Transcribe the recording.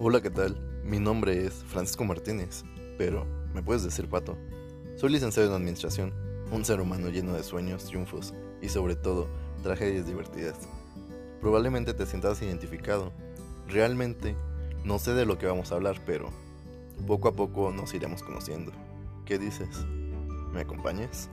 Hola, ¿qué tal? Mi nombre es Francisco Martínez, pero me puedes decir Pato. Soy licenciado en Administración, un ser humano lleno de sueños, triunfos y sobre todo tragedias divertidas. Probablemente te sientas identificado. Realmente no sé de lo que vamos a hablar, pero poco a poco nos iremos conociendo. ¿Qué dices? ¿Me acompañas?